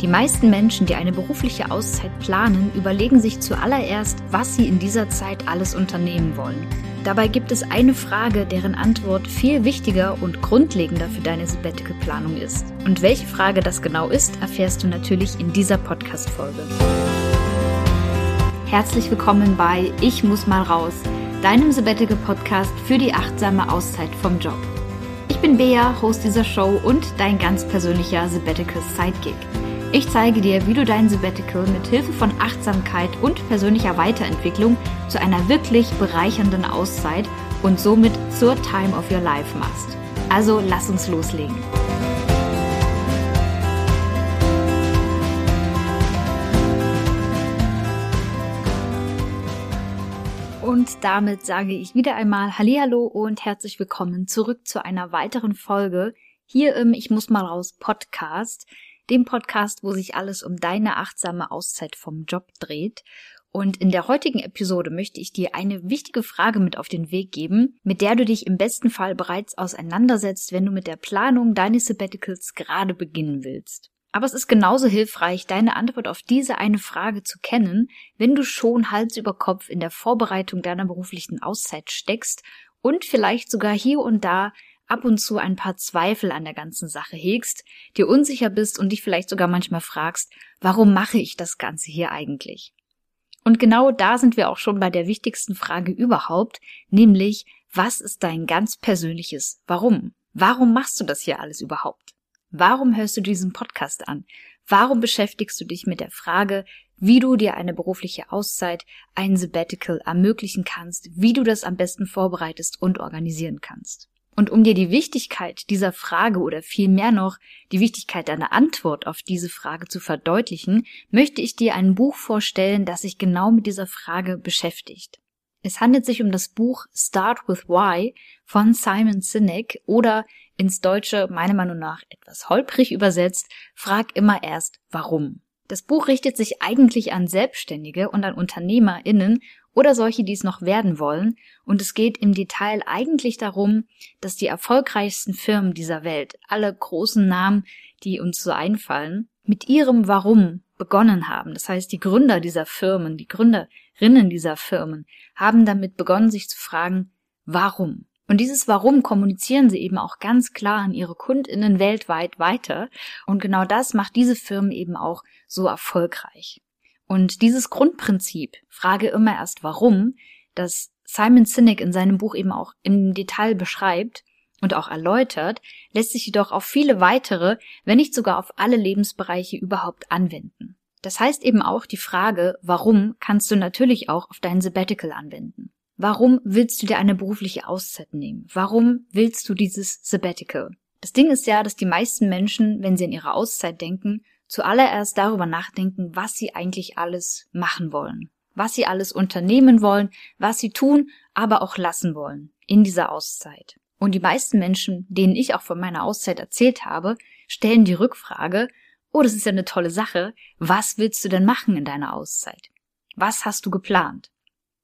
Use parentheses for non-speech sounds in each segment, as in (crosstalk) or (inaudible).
Die meisten Menschen, die eine berufliche Auszeit planen, überlegen sich zuallererst, was sie in dieser Zeit alles unternehmen wollen. Dabei gibt es eine Frage, deren Antwort viel wichtiger und grundlegender für deine Sabbatical-Planung ist. Und welche Frage das genau ist, erfährst du natürlich in dieser Podcast-Folge. Herzlich willkommen bei Ich muss mal raus, deinem Sabbatical-Podcast für die achtsame Auszeit vom Job. Ich bin Bea, Host dieser Show und dein ganz persönlicher Sabbatical-Sidekick. Ich zeige dir, wie du dein Sabbatical mit Hilfe von Achtsamkeit und persönlicher Weiterentwicklung zu einer wirklich bereichernden Auszeit und somit zur Time of Your Life machst. Also lass uns loslegen. Und damit sage ich wieder einmal Hallihallo und herzlich willkommen zurück zu einer weiteren Folge hier im Ich muss mal raus Podcast dem Podcast, wo sich alles um deine achtsame Auszeit vom Job dreht. Und in der heutigen Episode möchte ich dir eine wichtige Frage mit auf den Weg geben, mit der du dich im besten Fall bereits auseinandersetzt, wenn du mit der Planung deines Sabbaticals gerade beginnen willst. Aber es ist genauso hilfreich, deine Antwort auf diese eine Frage zu kennen, wenn du schon Hals über Kopf in der Vorbereitung deiner beruflichen Auszeit steckst und vielleicht sogar hier und da ab und zu ein paar Zweifel an der ganzen Sache hegst, dir unsicher bist und dich vielleicht sogar manchmal fragst, warum mache ich das Ganze hier eigentlich? Und genau da sind wir auch schon bei der wichtigsten Frage überhaupt, nämlich, was ist dein ganz persönliches Warum? Warum machst du das hier alles überhaupt? Warum hörst du diesen Podcast an? Warum beschäftigst du dich mit der Frage, wie du dir eine berufliche Auszeit, ein Sabbatical ermöglichen kannst, wie du das am besten vorbereitest und organisieren kannst? Und um dir die Wichtigkeit dieser Frage oder vielmehr noch die Wichtigkeit deiner Antwort auf diese Frage zu verdeutlichen, möchte ich dir ein Buch vorstellen, das sich genau mit dieser Frage beschäftigt. Es handelt sich um das Buch Start with Why von Simon Sinek oder ins Deutsche meiner Meinung nach etwas holprig übersetzt, frag immer erst warum. Das Buch richtet sich eigentlich an Selbstständige und an UnternehmerInnen oder solche, die es noch werden wollen. Und es geht im Detail eigentlich darum, dass die erfolgreichsten Firmen dieser Welt, alle großen Namen, die uns so einfallen, mit ihrem Warum begonnen haben. Das heißt, die Gründer dieser Firmen, die Gründerinnen dieser Firmen haben damit begonnen, sich zu fragen, warum? Und dieses Warum kommunizieren sie eben auch ganz klar an ihre Kundinnen weltweit weiter. Und genau das macht diese Firmen eben auch so erfolgreich. Und dieses Grundprinzip, frage immer erst warum, das Simon Sinek in seinem Buch eben auch im Detail beschreibt und auch erläutert, lässt sich jedoch auf viele weitere, wenn nicht sogar auf alle Lebensbereiche überhaupt anwenden. Das heißt eben auch die Frage, warum kannst du natürlich auch auf dein Sabbatical anwenden. Warum willst du dir eine berufliche Auszeit nehmen? Warum willst du dieses Sabbatical? Das Ding ist ja, dass die meisten Menschen, wenn sie an ihre Auszeit denken, zuallererst darüber nachdenken, was sie eigentlich alles machen wollen, was sie alles unternehmen wollen, was sie tun, aber auch lassen wollen in dieser Auszeit. Und die meisten Menschen, denen ich auch von meiner Auszeit erzählt habe, stellen die Rückfrage, oh, das ist ja eine tolle Sache, was willst du denn machen in deiner Auszeit? Was hast du geplant?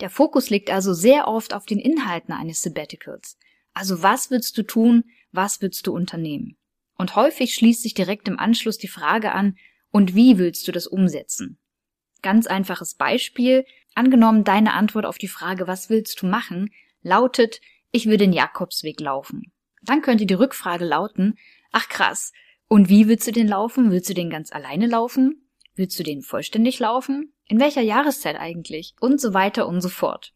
Der Fokus liegt also sehr oft auf den Inhalten eines Sabbaticals. Also was willst du tun, was willst du unternehmen? Und häufig schließt sich direkt im Anschluss die Frage an, und wie willst du das umsetzen? Ganz einfaches Beispiel. Angenommen, deine Antwort auf die Frage, was willst du machen, lautet, ich will den Jakobsweg laufen. Dann könnte die Rückfrage lauten, ach krass, und wie willst du den laufen? Willst du den ganz alleine laufen? Willst du den vollständig laufen? In welcher Jahreszeit eigentlich? Und so weiter und so fort.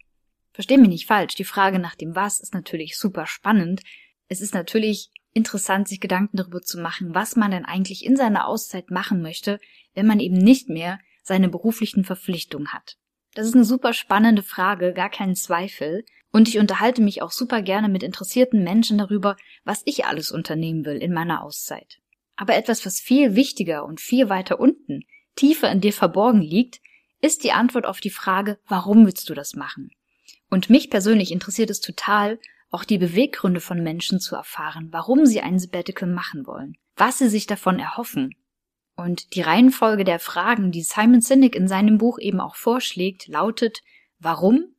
Versteh mich nicht falsch, die Frage nach dem Was ist natürlich super spannend. Es ist natürlich interessant, sich Gedanken darüber zu machen, was man denn eigentlich in seiner Auszeit machen möchte, wenn man eben nicht mehr seine beruflichen Verpflichtungen hat. Das ist eine super spannende Frage, gar keinen Zweifel. Und ich unterhalte mich auch super gerne mit interessierten Menschen darüber, was ich alles unternehmen will in meiner Auszeit. Aber etwas, was viel wichtiger und viel weiter unten, tiefer in dir verborgen liegt, ist die Antwort auf die Frage, warum willst du das machen? Und mich persönlich interessiert es total, auch die Beweggründe von Menschen zu erfahren, warum sie ein Sabbatical machen wollen, was sie sich davon erhoffen. Und die Reihenfolge der Fragen, die Simon Sinek in seinem Buch eben auch vorschlägt, lautet warum,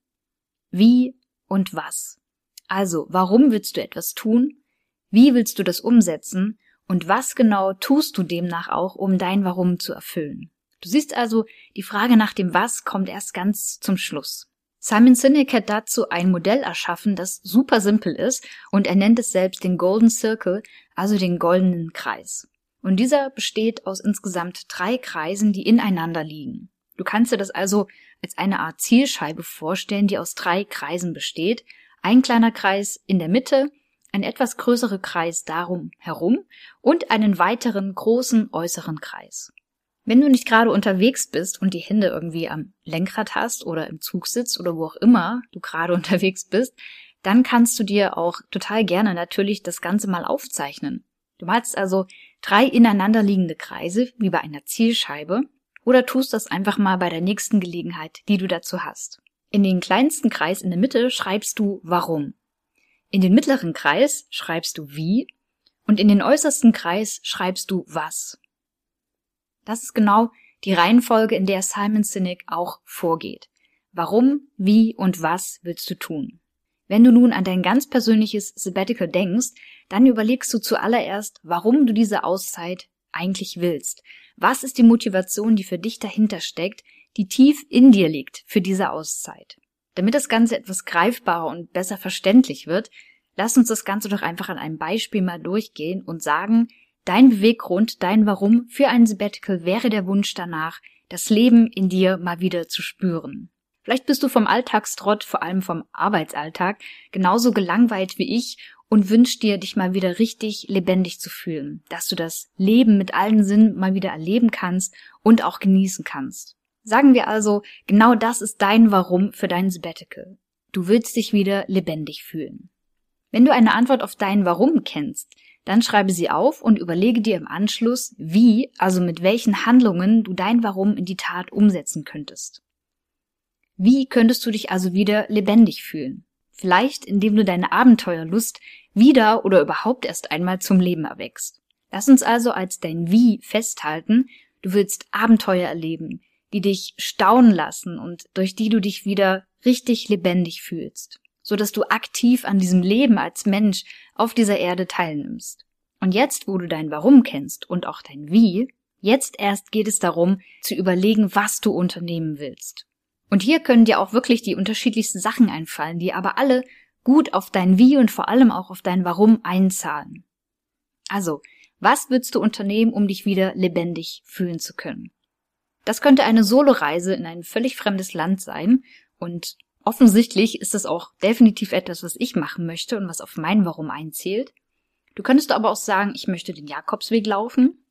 wie und was. Also, warum willst du etwas tun? Wie willst du das umsetzen? Und was genau tust du demnach auch, um dein Warum zu erfüllen? Du siehst also, die Frage nach dem Was kommt erst ganz zum Schluss. Simon Sinek hat dazu ein Modell erschaffen, das super simpel ist und er nennt es selbst den Golden Circle, also den goldenen Kreis. Und dieser besteht aus insgesamt drei Kreisen, die ineinander liegen. Du kannst dir das also als eine Art Zielscheibe vorstellen, die aus drei Kreisen besteht. Ein kleiner Kreis in der Mitte, ein etwas größerer Kreis darum herum und einen weiteren großen äußeren Kreis. Wenn du nicht gerade unterwegs bist und die Hände irgendwie am Lenkrad hast oder im Zug sitzt oder wo auch immer du gerade (laughs) unterwegs bist, dann kannst du dir auch total gerne natürlich das Ganze mal aufzeichnen. Du malst also drei ineinanderliegende Kreise wie bei einer Zielscheibe oder tust das einfach mal bei der nächsten Gelegenheit, die du dazu hast. In den kleinsten Kreis in der Mitte schreibst du warum. In den mittleren Kreis schreibst du wie und in den äußersten Kreis schreibst du was. Das ist genau die Reihenfolge, in der Simon Sinek auch vorgeht. Warum, wie und was willst du tun? Wenn du nun an dein ganz persönliches Sabbatical denkst, dann überlegst du zuallererst, warum du diese Auszeit eigentlich willst. Was ist die Motivation, die für dich dahinter steckt, die tief in dir liegt für diese Auszeit? Damit das Ganze etwas greifbarer und besser verständlich wird, lass uns das Ganze doch einfach an einem Beispiel mal durchgehen und sagen, Dein Beweggrund, dein Warum für ein Sabbatical wäre der Wunsch danach, das Leben in dir mal wieder zu spüren. Vielleicht bist du vom Alltagstrott, vor allem vom Arbeitsalltag, genauso gelangweilt wie ich und wünschst dir, dich mal wieder richtig lebendig zu fühlen, dass du das Leben mit allen Sinnen mal wieder erleben kannst und auch genießen kannst. Sagen wir also, genau das ist dein Warum für dein Sabbatical. Du willst dich wieder lebendig fühlen. Wenn du eine Antwort auf dein Warum kennst, dann schreibe sie auf und überlege dir im Anschluss, wie, also mit welchen Handlungen du dein Warum in die Tat umsetzen könntest. Wie könntest du dich also wieder lebendig fühlen? Vielleicht, indem du deine Abenteuerlust wieder oder überhaupt erst einmal zum Leben erwächst. Lass uns also als dein Wie festhalten, du willst Abenteuer erleben, die dich staunen lassen und durch die du dich wieder richtig lebendig fühlst so dass du aktiv an diesem Leben als Mensch auf dieser Erde teilnimmst. Und jetzt, wo du dein Warum kennst und auch dein Wie, jetzt erst geht es darum, zu überlegen, was du unternehmen willst. Und hier können dir auch wirklich die unterschiedlichsten Sachen einfallen, die aber alle gut auf dein Wie und vor allem auch auf dein Warum einzahlen. Also, was würdest du unternehmen, um dich wieder lebendig fühlen zu können? Das könnte eine Soloreise in ein völlig fremdes Land sein und Offensichtlich ist es auch definitiv etwas, was ich machen möchte und was auf mein Warum einzählt. Du könntest aber auch sagen, ich möchte den Jakobsweg laufen.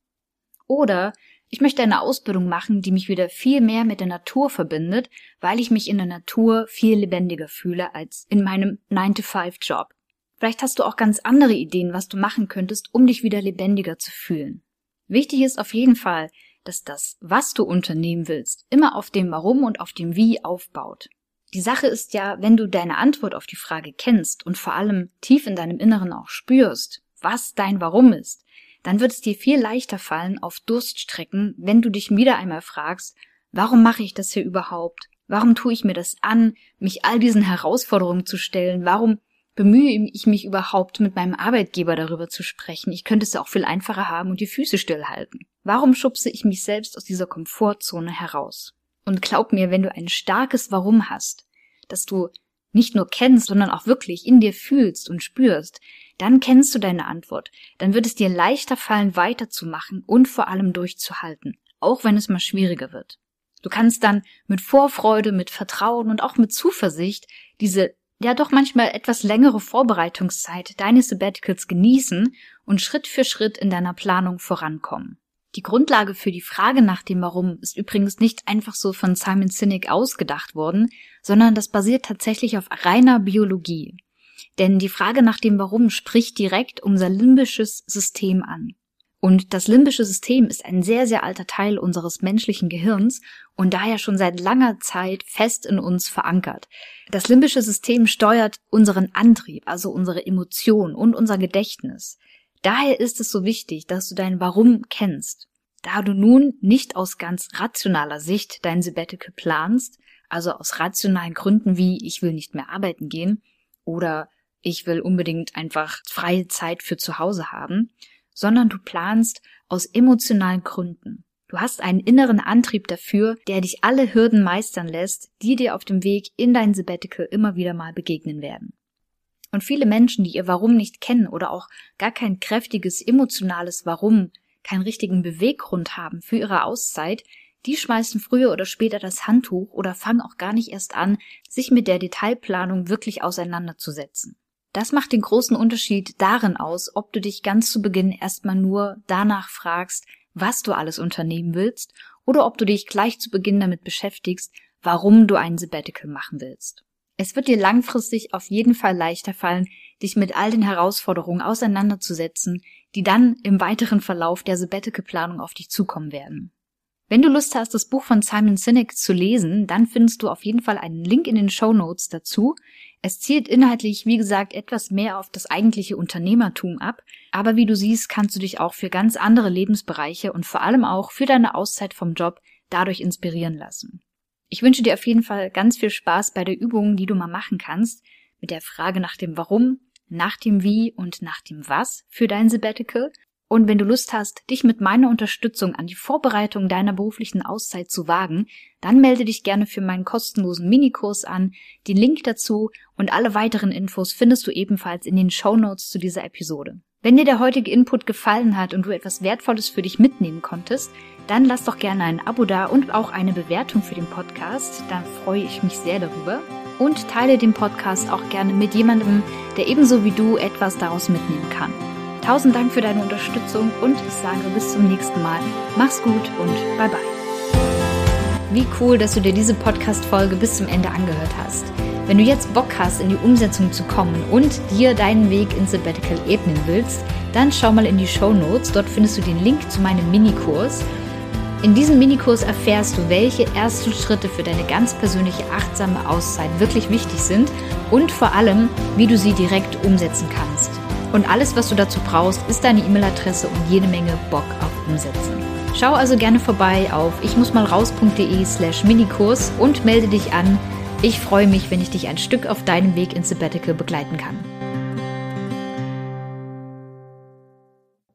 Oder ich möchte eine Ausbildung machen, die mich wieder viel mehr mit der Natur verbindet, weil ich mich in der Natur viel lebendiger fühle als in meinem 9-to-5-Job. Vielleicht hast du auch ganz andere Ideen, was du machen könntest, um dich wieder lebendiger zu fühlen. Wichtig ist auf jeden Fall, dass das, was du unternehmen willst, immer auf dem Warum und auf dem Wie aufbaut. Die Sache ist ja, wenn du deine Antwort auf die Frage kennst und vor allem tief in deinem Inneren auch spürst, was dein Warum ist, dann wird es dir viel leichter fallen auf Durststrecken, wenn du dich wieder einmal fragst, warum mache ich das hier überhaupt? Warum tue ich mir das an, mich all diesen Herausforderungen zu stellen? Warum bemühe ich mich überhaupt, mit meinem Arbeitgeber darüber zu sprechen? Ich könnte es ja auch viel einfacher haben und die Füße stillhalten. Warum schubse ich mich selbst aus dieser Komfortzone heraus? Und glaub mir, wenn du ein starkes Warum hast, das du nicht nur kennst, sondern auch wirklich in dir fühlst und spürst, dann kennst du deine Antwort. Dann wird es dir leichter fallen, weiterzumachen und vor allem durchzuhalten, auch wenn es mal schwieriger wird. Du kannst dann mit Vorfreude, mit Vertrauen und auch mit Zuversicht diese ja doch manchmal etwas längere Vorbereitungszeit deines Sabbaticals genießen und Schritt für Schritt in deiner Planung vorankommen. Die Grundlage für die Frage nach dem Warum ist übrigens nicht einfach so von Simon Sinek ausgedacht worden, sondern das basiert tatsächlich auf reiner Biologie. Denn die Frage nach dem Warum spricht direkt unser limbisches System an. Und das limbische System ist ein sehr, sehr alter Teil unseres menschlichen Gehirns und daher schon seit langer Zeit fest in uns verankert. Das limbische System steuert unseren Antrieb, also unsere Emotionen und unser Gedächtnis. Daher ist es so wichtig, dass du dein Warum kennst. Da du nun nicht aus ganz rationaler Sicht dein Sabbatical planst, also aus rationalen Gründen wie ich will nicht mehr arbeiten gehen oder ich will unbedingt einfach freie Zeit für zu Hause haben, sondern du planst aus emotionalen Gründen. Du hast einen inneren Antrieb dafür, der dich alle Hürden meistern lässt, die dir auf dem Weg in dein Sabbatical immer wieder mal begegnen werden. Und viele Menschen, die ihr Warum nicht kennen oder auch gar kein kräftiges emotionales Warum, keinen richtigen Beweggrund haben für ihre Auszeit, die schmeißen früher oder später das Handtuch oder fangen auch gar nicht erst an, sich mit der Detailplanung wirklich auseinanderzusetzen. Das macht den großen Unterschied darin aus, ob du dich ganz zu Beginn erstmal nur danach fragst, was du alles unternehmen willst, oder ob du dich gleich zu Beginn damit beschäftigst, warum du einen Sabbatical machen willst. Es wird dir langfristig auf jeden Fall leichter fallen, dich mit all den Herausforderungen auseinanderzusetzen, die dann im weiteren Verlauf der Sabbatical-Planung auf dich zukommen werden. Wenn du Lust hast, das Buch von Simon Sinek zu lesen, dann findest du auf jeden Fall einen Link in den Show Notes dazu. Es zielt inhaltlich, wie gesagt, etwas mehr auf das eigentliche Unternehmertum ab, aber wie du siehst, kannst du dich auch für ganz andere Lebensbereiche und vor allem auch für deine Auszeit vom Job dadurch inspirieren lassen. Ich wünsche dir auf jeden Fall ganz viel Spaß bei der Übung, die du mal machen kannst, mit der Frage nach dem Warum, nach dem Wie und nach dem Was für dein Sabbatical und wenn du Lust hast, dich mit meiner Unterstützung an die Vorbereitung deiner beruflichen Auszeit zu wagen, dann melde dich gerne für meinen kostenlosen Minikurs an. Den Link dazu und alle weiteren Infos findest du ebenfalls in den Show Notes zu dieser Episode. Wenn dir der heutige Input gefallen hat und du etwas Wertvolles für dich mitnehmen konntest, dann lass doch gerne ein Abo da und auch eine Bewertung für den Podcast. Da freue ich mich sehr darüber. Und teile den Podcast auch gerne mit jemandem, der ebenso wie du etwas daraus mitnehmen kann. Tausend Dank für deine Unterstützung und ich sage bis zum nächsten Mal. Mach's gut und bye bye. Wie cool, dass du dir diese Podcast-Folge bis zum Ende angehört hast. Wenn du jetzt Bock hast, in die Umsetzung zu kommen und dir deinen Weg ins Sabbatical ebnen willst, dann schau mal in die Show Notes. Dort findest du den Link zu meinem Minikurs. In diesem Minikurs erfährst du, welche ersten Schritte für deine ganz persönliche achtsame Auszeit wirklich wichtig sind und vor allem, wie du sie direkt umsetzen kannst. Und alles, was du dazu brauchst, ist deine E-Mail-Adresse und jede Menge Bock auf Umsetzen. Schau also gerne vorbei auf ichmussmalraus.de slash Minikurs und melde dich an. Ich freue mich, wenn ich dich ein Stück auf deinem Weg ins Sabbatical begleiten kann.